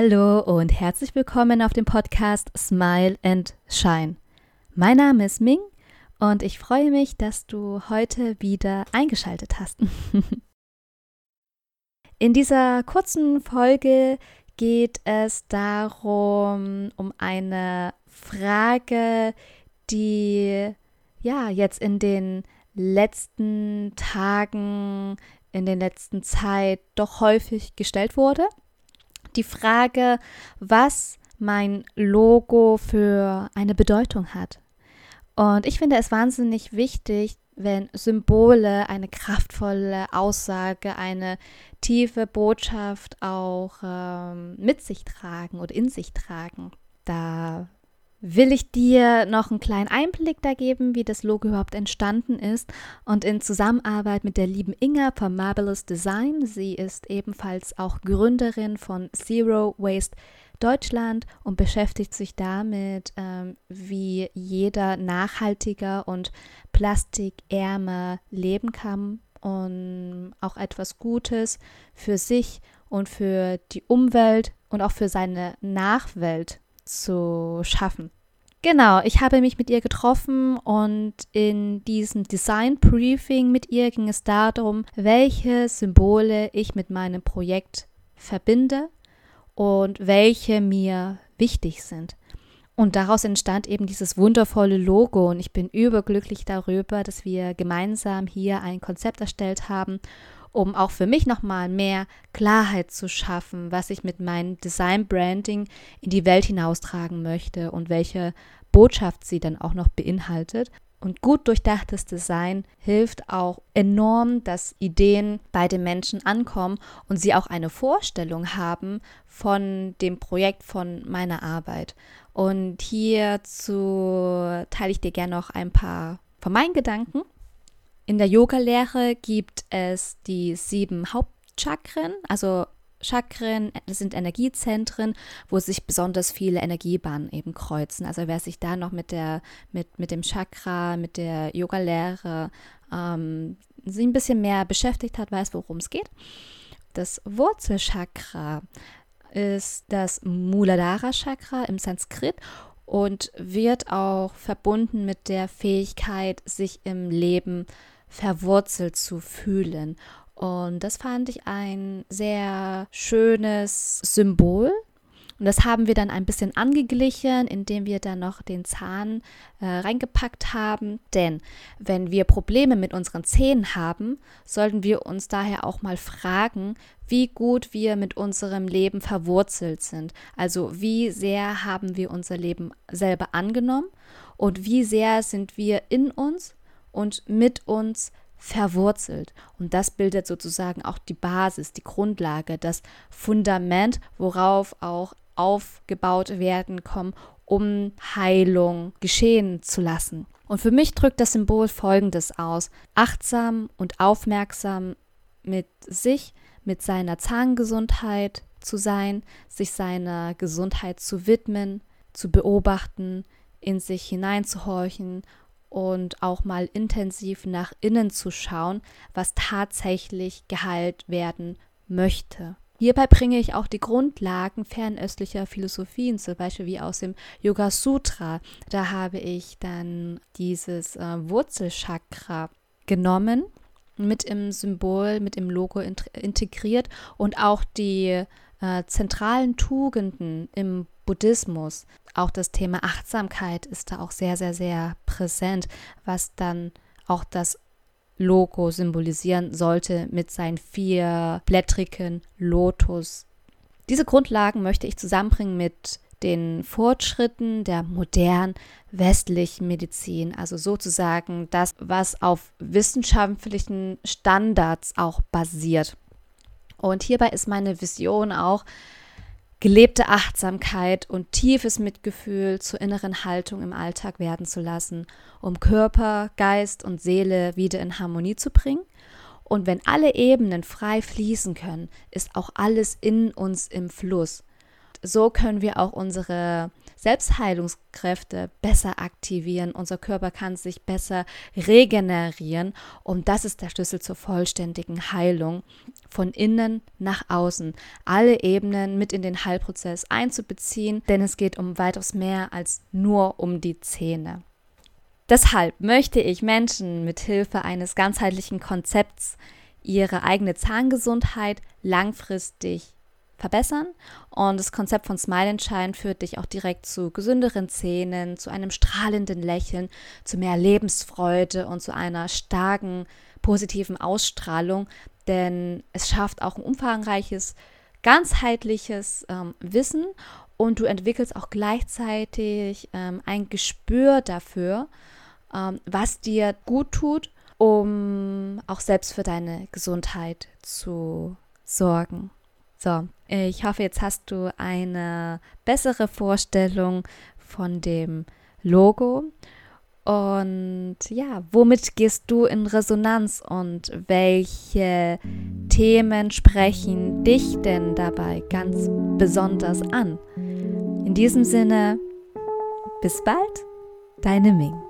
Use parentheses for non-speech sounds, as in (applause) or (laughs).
Hallo und herzlich willkommen auf dem Podcast Smile and Shine. Mein Name ist Ming und ich freue mich, dass du heute wieder eingeschaltet hast. (laughs) In dieser kurzen Folge geht es darum, um eine Frage, die ja jetzt in den letzten Tagen, in den letzten Zeit doch häufig gestellt wurde. Die Frage, was mein Logo für eine Bedeutung hat. Und ich finde es wahnsinnig wichtig, wenn Symbole eine kraftvolle Aussage, eine tiefe Botschaft auch ähm, mit sich tragen oder in sich tragen. Da will ich dir noch einen kleinen Einblick da geben, wie das Logo überhaupt entstanden ist und in Zusammenarbeit mit der lieben Inga von Marvelous Design. Sie ist ebenfalls auch Gründerin von Zero Waste Deutschland und beschäftigt sich damit, ähm, wie jeder nachhaltiger und plastikärmer leben kann und auch etwas Gutes für sich und für die Umwelt und auch für seine Nachwelt zu schaffen. Genau, ich habe mich mit ihr getroffen und in diesem Design Briefing mit ihr ging es darum, welche Symbole ich mit meinem Projekt verbinde und welche mir wichtig sind. Und daraus entstand eben dieses wundervolle Logo und ich bin überglücklich darüber, dass wir gemeinsam hier ein Konzept erstellt haben um auch für mich nochmal mehr Klarheit zu schaffen, was ich mit meinem Design Branding in die Welt hinaustragen möchte und welche Botschaft sie dann auch noch beinhaltet. Und gut durchdachtes Design hilft auch enorm, dass Ideen bei den Menschen ankommen und sie auch eine Vorstellung haben von dem Projekt, von meiner Arbeit. Und hierzu teile ich dir gerne noch ein paar von meinen Gedanken. In der Yoga-Lehre gibt es die sieben Hauptchakren, also Chakren sind Energiezentren, wo sich besonders viele Energiebahnen eben kreuzen. Also wer sich da noch mit der, mit, mit dem Chakra, mit der Yoga-Lehre ähm, sich ein bisschen mehr beschäftigt hat, weiß, worum es geht. Das Wurzelchakra ist das Muladhara Chakra im Sanskrit und wird auch verbunden mit der Fähigkeit, sich im Leben zu verwurzelt zu fühlen. Und das fand ich ein sehr schönes Symbol. Und das haben wir dann ein bisschen angeglichen, indem wir dann noch den Zahn äh, reingepackt haben. Denn wenn wir Probleme mit unseren Zähnen haben, sollten wir uns daher auch mal fragen, wie gut wir mit unserem Leben verwurzelt sind. Also wie sehr haben wir unser Leben selber angenommen und wie sehr sind wir in uns und mit uns verwurzelt. Und das bildet sozusagen auch die Basis, die Grundlage, das Fundament, worauf auch aufgebaut werden kommen, um Heilung geschehen zu lassen. Und für mich drückt das Symbol Folgendes aus. Achtsam und aufmerksam mit sich, mit seiner Zahngesundheit zu sein, sich seiner Gesundheit zu widmen, zu beobachten, in sich hineinzuhorchen und auch mal intensiv nach innen zu schauen, was tatsächlich geheilt werden möchte. Hierbei bringe ich auch die Grundlagen fernöstlicher Philosophien, zum Beispiel wie aus dem Yoga Sutra. Da habe ich dann dieses äh, Wurzelchakra genommen, mit im Symbol, mit im Logo integriert und auch die äh, zentralen Tugenden im Buddhismus. Auch das Thema Achtsamkeit ist da auch sehr, sehr, sehr präsent, was dann auch das Logo symbolisieren sollte mit seinen vier blättrigen Lotus. Diese Grundlagen möchte ich zusammenbringen mit den Fortschritten der modernen westlichen Medizin, also sozusagen das, was auf wissenschaftlichen Standards auch basiert. Und hierbei ist meine Vision auch, gelebte Achtsamkeit und tiefes Mitgefühl zur inneren Haltung im Alltag werden zu lassen, um Körper, Geist und Seele wieder in Harmonie zu bringen. Und wenn alle Ebenen frei fließen können, ist auch alles in uns im Fluss. So können wir auch unsere Selbstheilungskräfte besser aktivieren. Unser Körper kann sich besser regenerieren. Und das ist der Schlüssel zur vollständigen Heilung von innen nach außen. Alle Ebenen mit in den Heilprozess einzubeziehen, denn es geht um weitaus mehr als nur um die Zähne. Deshalb möchte ich Menschen mit Hilfe eines ganzheitlichen Konzepts ihre eigene Zahngesundheit langfristig verbessern. Und das Konzept von Smile and Shine führt dich auch direkt zu gesünderen Zähnen, zu einem strahlenden Lächeln, zu mehr Lebensfreude und zu einer starken positiven Ausstrahlung, denn es schafft auch ein umfangreiches, ganzheitliches ähm, Wissen und du entwickelst auch gleichzeitig ähm, ein Gespür dafür, ähm, was dir gut tut, um auch selbst für deine Gesundheit zu sorgen. So, ich hoffe, jetzt hast du eine bessere Vorstellung von dem Logo. Und ja, womit gehst du in Resonanz und welche Themen sprechen dich denn dabei ganz besonders an? In diesem Sinne, bis bald, deine Ming.